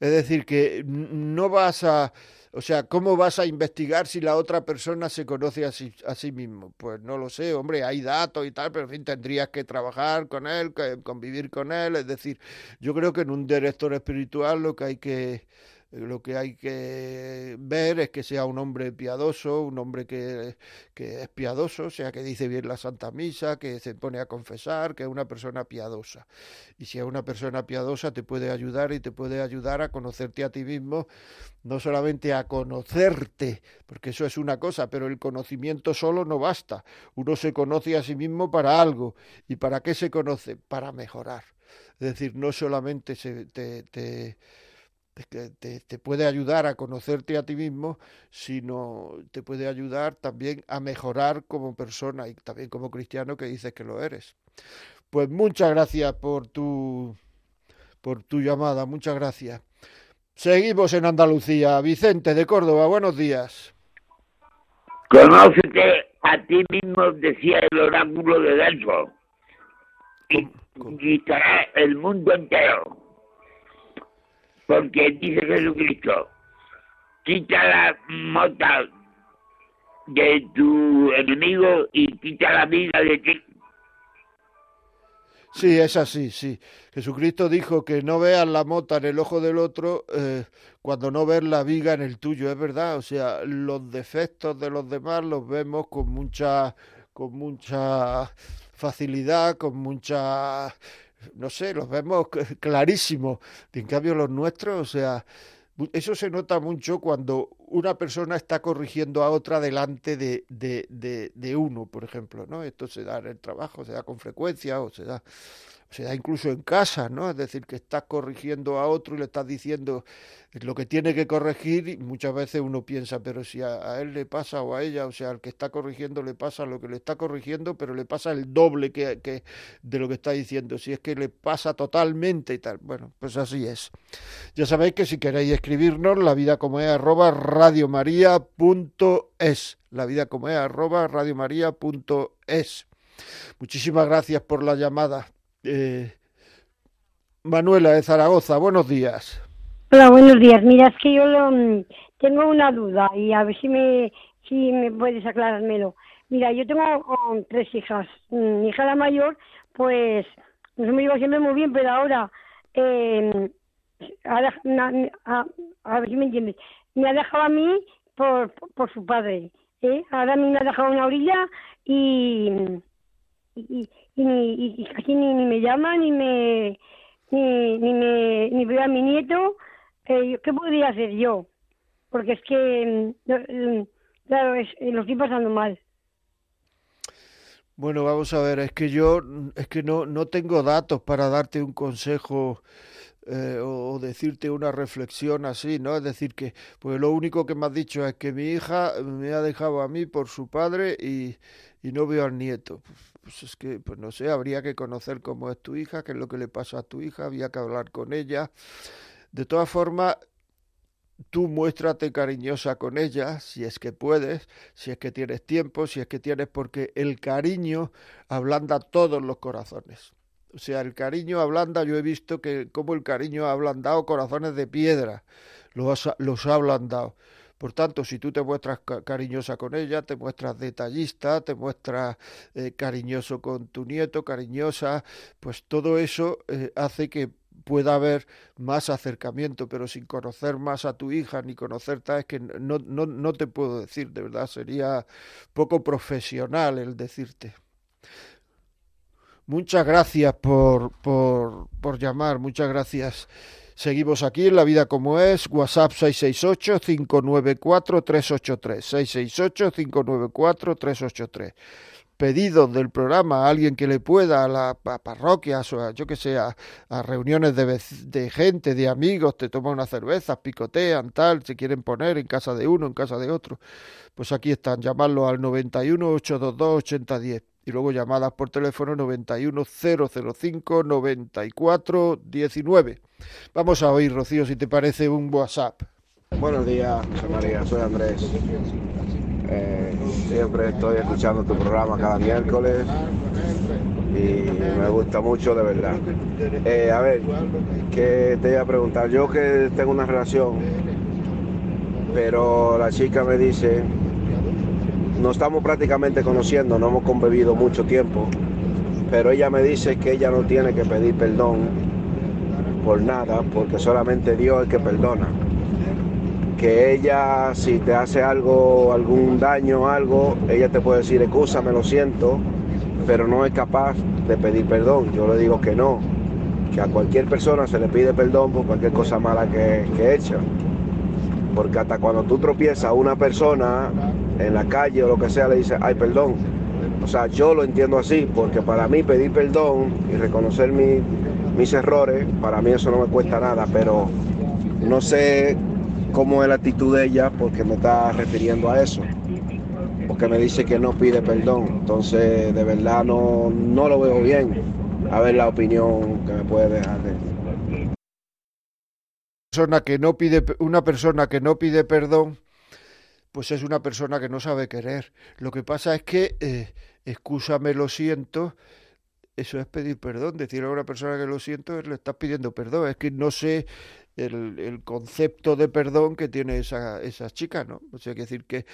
Es decir, que no vas a... O sea, ¿cómo vas a investigar si la otra persona se conoce a sí, a sí mismo? Pues no lo sé, hombre, hay datos y tal, pero en fin, tendrías que trabajar con él, convivir con él. Es decir, yo creo que en un director espiritual lo que hay que lo que hay que ver es que sea un hombre piadoso, un hombre que, que, es piadoso, sea, que dice bien la Santa Misa, que se pone a confesar, que es una persona piadosa. Y si es una persona piadosa te puede ayudar y te puede ayudar a conocerte a ti mismo, no solamente a conocerte, porque eso es una cosa, pero el conocimiento solo no basta. Uno se conoce a sí mismo para algo. ¿Y para qué se conoce? Para mejorar. Es decir, no solamente se, te, te, te, puede ayudar a conocerte a ti mismo, sino te puede ayudar también a mejorar como persona y también como cristiano que dices que lo eres. Pues muchas gracias por tu por tu llamada, muchas gracias. Seguimos en Andalucía. Vicente de Córdoba, buenos días. Conócete a ti mismo, decía el oráculo de Delfo, y conquistará el mundo entero porque dice Jesucristo, quita la mota de tu enemigo y quita la vida de ti. Sí, es así, sí. Jesucristo dijo que no veas la mota en el ojo del otro eh, cuando no ves la viga en el tuyo, es verdad. O sea, los defectos de los demás los vemos con mucha, con mucha facilidad, con mucha no sé, los vemos clarísimos. En cambio, los nuestros, o sea, eso se nota mucho cuando una persona está corrigiendo a otra delante de, de, de, de, uno, por ejemplo, ¿no? Esto se da en el trabajo, se da con frecuencia o se da se da incluso en casa, ¿no? Es decir, que estás corrigiendo a otro y le estás diciendo lo que tiene que corregir y muchas veces uno piensa, pero si a, él le pasa o a ella, o sea, al que está corrigiendo le pasa lo que le está corrigiendo, pero le pasa el doble que, que de lo que está diciendo, si es que le pasa totalmente y tal. Bueno, pues así es. Ya sabéis que si queréis escribirnos, la vida como es arroba radiomaria.es, la vida como es arroba radiomaria.es. Muchísimas gracias por la llamada. Eh, Manuela de Zaragoza, buenos días. Hola, buenos días. Mira, es que yo mm, tengo una duda y a ver si me, si me puedes aclarármelo. Mira, yo tengo um, tres hijas. Mm, mi hija la mayor, pues, no se me iba siempre muy bien, pero ahora, eh, a, ver si me entiendes, me ha dejado a mí por, por su padre. ¿eh? Ahora a mí me ha dejado una orilla y, y, y, ni, y casi ni, ni, me llama, ni me ni, ni me ni veo a mi nieto. Eh, ¿Qué podría hacer yo? Porque es que, mm, mm, claro, es, eh, lo estoy pasando mal. Bueno, vamos a ver, es que yo es que no, no tengo datos para darte un consejo eh, o, decirte una reflexión así, ¿no? Es decir, que pues lo único que me has dicho es que mi hija me ha dejado a mí por su padre y, y no veo al nieto pues es que, pues no sé, habría que conocer cómo es tu hija, qué es lo que le pasa a tu hija, había que hablar con ella. De todas formas, tú muéstrate cariñosa con ella, si es que puedes, si es que tienes tiempo, si es que tienes, porque el cariño ablanda todos los corazones. O sea, el cariño ablanda, yo he visto que como el cariño ha ablandado corazones de piedra, los, los ha ablandado. Por tanto, si tú te muestras cariñosa con ella, te muestras detallista, te muestras eh, cariñoso con tu nieto, cariñosa, pues todo eso eh, hace que pueda haber más acercamiento, pero sin conocer más a tu hija ni conocerte, es que no, no, no te puedo decir, de verdad, sería poco profesional el decirte. Muchas gracias por, por, por llamar, muchas gracias. Seguimos aquí en La Vida como es, WhatsApp 668-594-383, 668-594-383. Pedidos del programa a alguien que le pueda, a la parroquia, a, yo que sé, a, reuniones de, de, gente, de amigos, te toman unas cervezas, picotean, tal, se quieren poner en casa de uno, en casa de otro. Pues aquí están, llamarlo al 91 822 8010 y luego llamadas por teléfono 91005 9419. Vamos a oír, Rocío, si te parece un WhatsApp. Buenos días, María, soy Andrés. Eh, siempre estoy escuchando tu programa cada miércoles y me gusta mucho de verdad. Eh, a ver, que te iba a preguntar, yo que tengo una relación, pero la chica me dice nos estamos prácticamente conociendo, no hemos convivido mucho tiempo, pero ella me dice que ella no tiene que pedir perdón por nada, porque solamente Dios es que perdona. Que ella, si te hace algo, algún daño, algo, ella te puede decir, me lo siento, pero no es capaz de pedir perdón. Yo le digo que no, que a cualquier persona se le pide perdón por cualquier cosa mala que, que echa. Porque hasta cuando tú tropiezas a una persona, en la calle o lo que sea le dice, ay, perdón. O sea, yo lo entiendo así, porque para mí pedir perdón y reconocer mis errores, para mí eso no me cuesta nada, pero no sé cómo es la actitud de ella porque me está refiriendo a eso. Porque me dice que no pide perdón. Entonces, de verdad no, no lo veo bien. A ver la opinión que me puede dejar de persona que no pide una persona que no pide perdón pues es una persona que no sabe querer. Lo que pasa es que, eh, excúsame, lo siento, eso es pedir perdón. Decir a una persona que lo siento, le estás pidiendo perdón. Es que no sé el, el concepto de perdón que tiene esa, esa chica, ¿no? O sea, que decir que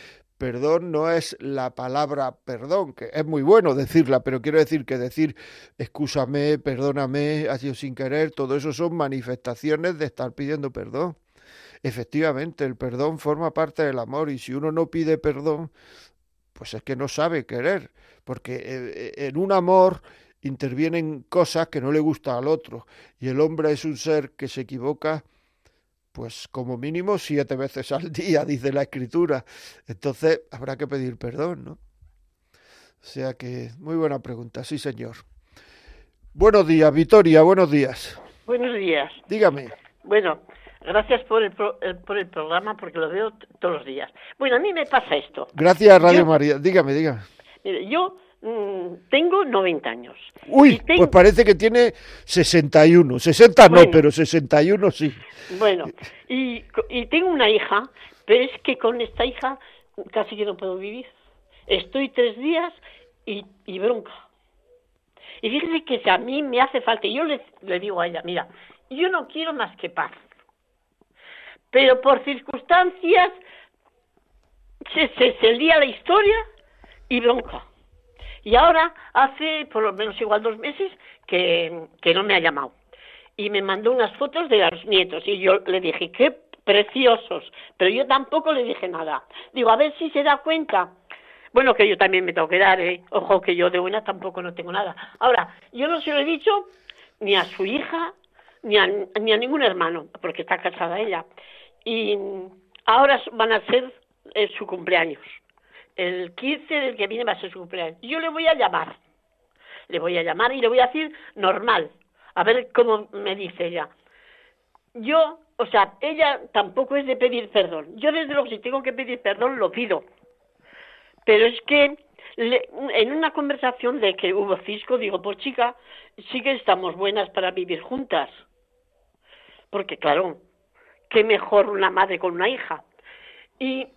perdón no es la palabra perdón, que es muy bueno decirla, pero quiero decir que decir excúsame, perdóname, ha sido sin querer, todo eso son manifestaciones de estar pidiendo perdón. Efectivamente el perdón forma parte del amor y si uno no pide perdón, pues es que no sabe querer, porque eh, eh, en un amor intervienen cosas que no le gusta al otro y el hombre es un ser que se equivoca pues como mínimo siete veces al día, dice la escritura. Entonces habrá que pedir perdón, ¿no? O sea que, muy buena pregunta, sí señor. Buenos días, Vitoria, buenos días. Buenos días. Dígame. Bueno, gracias por el, pro- el- por el programa porque lo veo todos los días. Bueno, a mí me pasa esto. Gracias, Radio Yo- María. Dígame, dígame. Mire, yo tengo 90 años. Uy, tengo- pues parece que tiene 61. 60 no, Bueno. pero 61 sí. Bueno, y, y tengo una hija, pero es que con esta hija casi que no puedo vivir. Estoy tres días y, y bronca. Y fíjese que si a mí me hace falta, yo le, le digo a ella, mira, yo no quiero más que paz. Pero por circunstancias se, se, se lía la historia y bronca. Y ahora hace por lo menos igual dos meses que, que no me ha llamado. Y me mandó unas fotos de los nietos. Y yo le dije, qué preciosos. Pero yo tampoco le dije nada. Digo, a ver si se da cuenta. Bueno, que yo también me tengo que dar, ¿eh? Ojo, que yo de buena tampoco no tengo nada. Ahora, yo no se lo he dicho ni a su hija, ni a, ni a ningún hermano, porque está casada ella. Y ahora van a ser eh, su cumpleaños. El 15 del que viene va a ser su. Yo le voy a llamar. Le voy a llamar y le voy a decir normal. A ver cómo me dice ella. Yo, o sea, ella tampoco es de pedir perdón. Yo desde luego si tengo que pedir perdón lo pido. Pero es que le- en una conversación de que hubo cisco, digo, pues chica, sí que estamos buenas para vivir juntas. Porque claro, qué mejor una madre con una hija. Y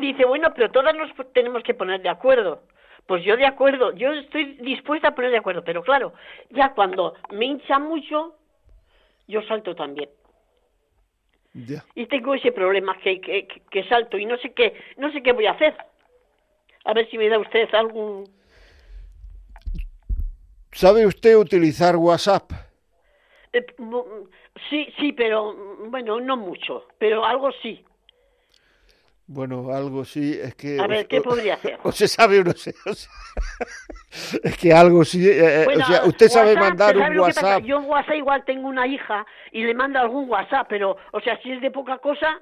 dice, bueno, pero todas nos tenemos que poner de acuerdo. Pues yo de acuerdo, yo estoy dispuesta a poner de acuerdo, pero claro, ya cuando me hincha mucho, yo salto también. Y tengo ese problema que, que, que- salto y no sé qué, no sé qué voy a hacer. A ver si me da usted algún ¿Sabe usted utilizar WhatsApp? eh, sí, sí, pero bueno, no mucho, pero algo sí. Bueno, algo sí, es que... A ver, ¿qué podría hacer? O se sabe o no sé. o sea, es que algo sí... eh, eh, Bueno, o sea, usted sabe mandar ¿sabe un? WhatsApp. Yo en WhatsApp igual tengo una hija y le mando algún WhatsApp, pero, o sea, si es de poca cosa,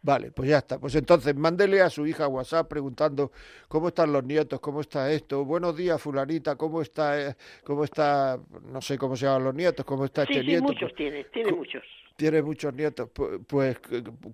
Vale, pues ya está. Pues entonces mándele a su hija WhatsApp preguntando cómo están los nietos, cómo está esto. Buenos días, fulanita, cómo está, eh, cómo está, no sé cómo se llaman los nietos, cómo está sí, este sí, nieto. muchos tiene, tiene muchos. Tiene muchos nietos, pu- pues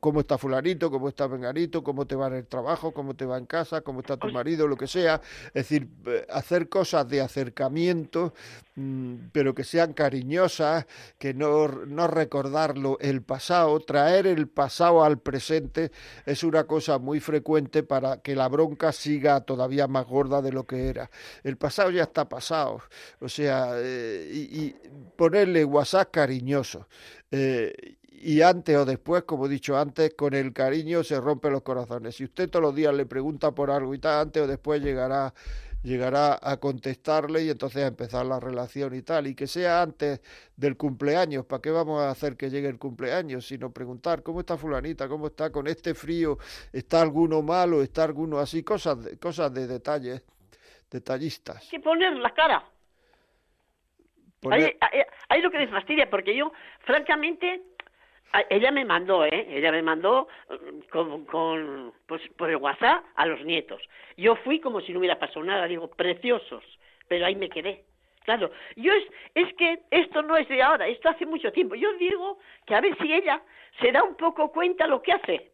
cómo está fulanito, cómo está venganito, cómo te va en el trabajo, cómo te va en casa, cómo está tu marido, lo que sea. Es decir, eh, hacer cosas de acercamiento, mm, pero que sean cariñosas, que no, no recordarlo el pasado, traer el pasado al presente es una cosa muy frecuente para que la bronca siga todavía más gorda de lo que era. El pasado ya está pasado, o sea, eh, y, y ponerle WhatsApp cariñoso. Eh, y antes o después, como he dicho antes, con el cariño se rompen los corazones. Si usted todos los días le pregunta por algo y tal, antes o después llegará llegará a contestarle y entonces a empezar la relación y tal, y que sea antes del cumpleaños, ¿para qué vamos a hacer que llegue el cumpleaños? Sino preguntar, ¿cómo está fulanita? ¿Cómo está con este frío? ¿Está alguno malo? ¿Está alguno así? Cosas de, cosas de detalles, detallistas. Hay que poner la cara. Poner- Ahí, ahí- lo que me fastidia, porque yo, francamente, ella me mandó, ¿eh? Ella me mandó mm, con, con, pues, por el WhatsApp a los nietos. Yo fui como si no hubiera pasado nada, digo, preciosos, pero ahí me quedé. Claro, yo es, es que esto no es de ahora, esto hace mucho tiempo. Yo digo que a ver si ella se da un poco cuenta lo que hace.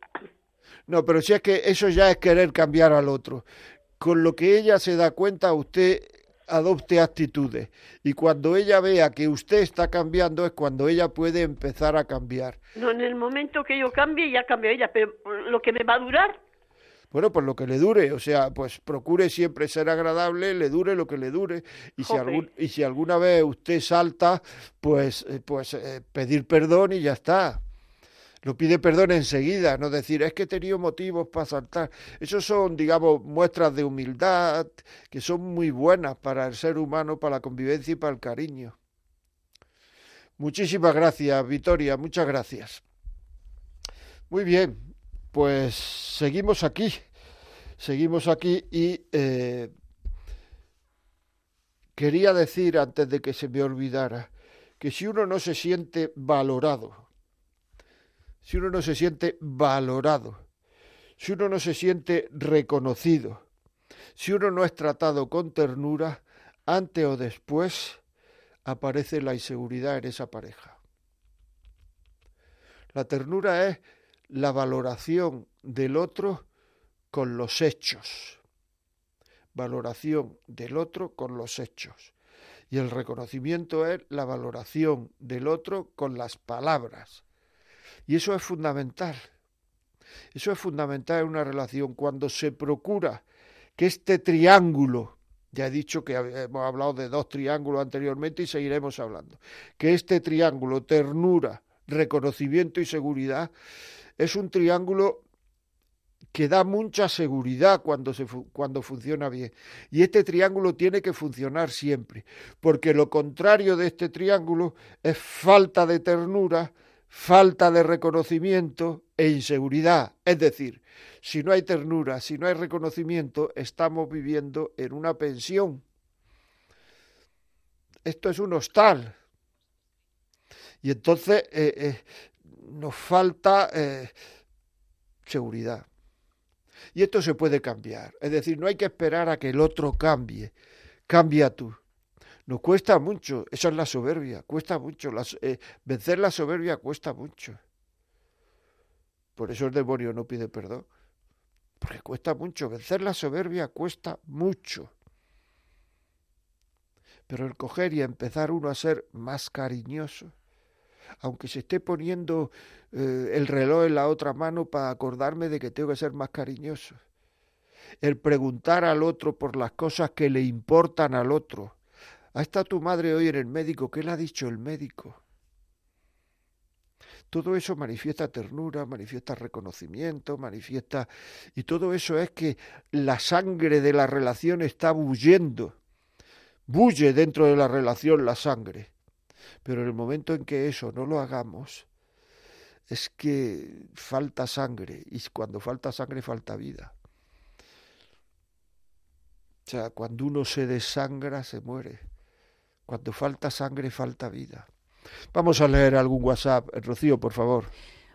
No, pero si es que eso ya es querer cambiar al otro. Con lo que ella se da cuenta, usted adopte actitudes. Y cuando ella vea que usted está cambiando es cuando ella puede empezar a cambiar. No, en el momento que yo cambie, ya cambia ella, pero lo que me va a durar, Bueno, pues lo que le dure, o sea, pues procure siempre ser agradable, le dure lo que le dure. Y si, algún, y si alguna vez usted salta, pues, eh, pues eh, pedir perdón y ya está. Lo pide perdón enseguida, no decir, es que he tenido motivos para saltar. Esos son, digamos, muestras de humildad que son muy buenas para el ser humano, para la convivencia y para el cariño. Muchísimas gracias, Victoria, muchas gracias. Muy bien, pues seguimos aquí, seguimos aquí y eh, quería decir antes de que se me olvidara que si uno no se siente valorado, si uno no se siente valorado, si uno no se siente reconocido, si uno no es tratado con ternura, antes o después aparece la inseguridad en esa pareja. La ternura es la valoración del otro con los hechos. Valoración del otro con los hechos. Y el reconocimiento es la valoración del otro con las palabras. Y eso es fundamental. Eso es fundamental en una relación cuando se procura que este triángulo, ya he dicho que hemos hablado de dos triángulos anteriormente y seguiremos hablando, que este triángulo, ternura, reconocimiento y seguridad, es un triángulo que da mucha seguridad cuando, se, cuando funciona bien. Y este triángulo tiene que funcionar siempre, porque lo contrario de este triángulo es falta de ternura, falta de reconocimiento e inseguridad. Es decir, si no hay ternura, si no hay reconocimiento, estamos viviendo en una pensión. Esto es un hostal. Y entonces eh, eh, nos falta eh, seguridad. Y esto se puede cambiar. Es decir, no hay que esperar a que el otro cambie. Cambia tú. Nos cuesta mucho. Esa es la soberbia. Cuesta mucho. vencer la soberbia cuesta mucho. Por eso el demonio no pide perdón. Porque cuesta mucho. Vencer la soberbia cuesta mucho. Pero el coger y empezar uno a ser más cariñoso, aunque se esté poniendo eh, el reloj en la otra mano para acordarme de que tengo que ser más cariñoso. El preguntar al otro por las cosas que le importan al otro. ¿Ha estado tu madre hoy en el médico? ¿Qué le ha dicho el médico? Todo eso manifiesta ternura, manifiesta reconocimiento, manifiesta... Y todo eso es que la sangre de la relación está bullendo. Bulle dentro de la relación la sangre. Pero en el momento en que eso no lo hagamos, es que falta sangre. Y cuando falta sangre, falta vida. O sea, cuando uno se desangra, se muere. Cuando falta sangre, falta vida. Vamos a leer algún WhatsApp. Rocío, por favor.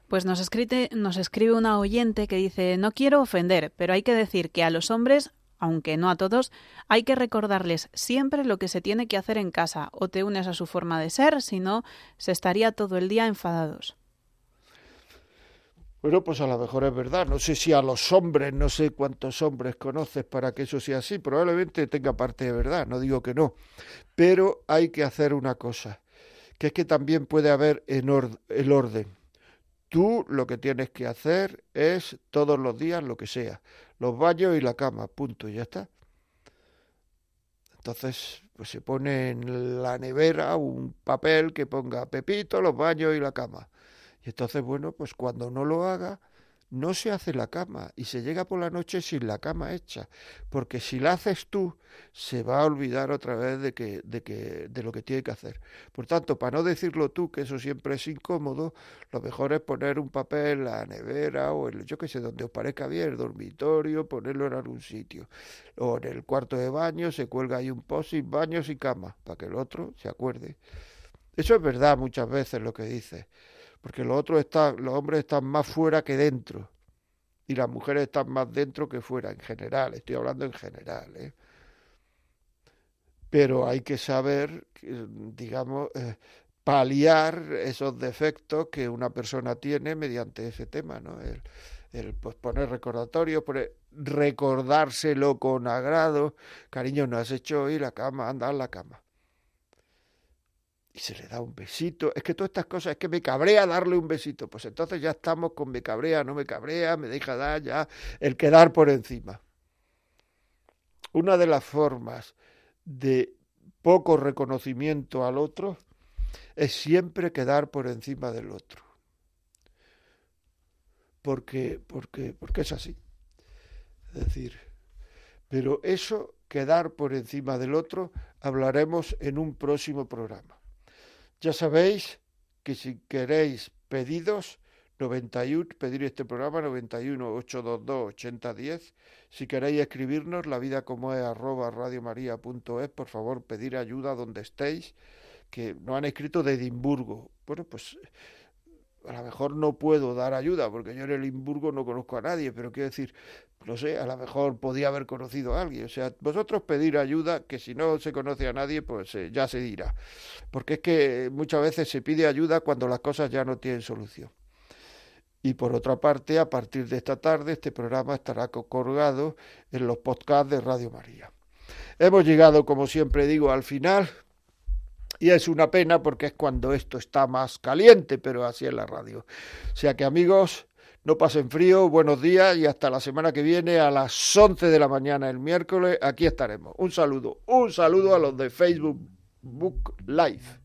Pues nos, escribe, nos escribe una oyente que dice, no quiero ofender, pero hay que decir que a los hombres aunque no a todos, hay que recordarles siempre lo que se tiene que hacer en casa, o te unes a su forma de ser, si no, se estaría todo el día enfadados. Bueno, pues a lo mejor es verdad. No sé si a los hombres, no sé cuántos hombres conoces para que eso sea así. Probablemente tenga parte de verdad, no digo que no. Pero hay que hacer una cosa, que es que también puede haber en el orden. Tú lo que tienes que hacer es todos los días lo que sea los baños y la cama, punto, y ya está. Entonces, pues se pone en la nevera un papel que ponga Pepito, los baños y la cama. Y entonces, bueno, pues cuando no lo haga, no se hace la cama y se llega por la noche sin la cama hecha, porque si la haces tú, se va a olvidar otra vez de que, de que, de lo que tiene que hacer. Por tanto, para no decirlo tú, que eso siempre es incómodo, lo mejor es poner un papel en la nevera o en, yo qué sé, donde os parezca bien, el dormitorio, ponerlo en algún sitio. O en el cuarto de baño se cuelga ahí un post sin baños y cama, para que el otro se acuerde. Eso es verdad muchas veces lo que dice porque los otros están, los hombres están más fuera que dentro y las mujeres están más dentro que fuera en general, estoy hablando en general, ¿eh? pero hay que saber, digamos, eh, paliar esos defectos que una persona tiene mediante ese tema, ¿no? El, el pues, poner recordatorios, recordárselo con agrado, cariño, no has hecho hoy la cama, anda a la cama y se le da un besito. Es que todas estas cosas, es que me cabrea darle un besito. Pues entonces ya estamos con me cabrea, no me cabrea, me deja dar ya el quedar por encima. Una de las formas de poco reconocimiento al otro es siempre quedar por encima del otro. Porque, porque, porque es así. Es decir, pero eso, quedar por encima del otro, hablaremos en un próximo programa. Ya sabéis que si queréis pedidos, 91, pedir este programa 91 822 8010. Si queréis escribirnos, la vida como es arroba radiomaria.es, por favor, pedir ayuda donde estéis, que nos han escrito de Edimburgo. Bueno, pues a lo mejor no puedo dar ayuda, porque yo en el Limburgo no conozco a nadie, pero quiero decir, no sé, a lo mejor podía haber conocido a alguien. O sea, vosotros pedir ayuda, que si no se conoce a nadie, pues eh, ya se dirá. Porque es que muchas veces se pide ayuda cuando las cosas ya no tienen solución. Y por otra parte, a partir de esta tarde, este programa estará colgado en los podcasts de Radio María. Hemos llegado, como siempre digo, al final. Y es una pena porque es cuando esto está más caliente, pero así es la radio. O sea que amigos, no pasen frío, buenos días y hasta la semana que viene a las 11 de la mañana el miércoles. Aquí estaremos. Un saludo, un saludo a los de Facebook Book Live.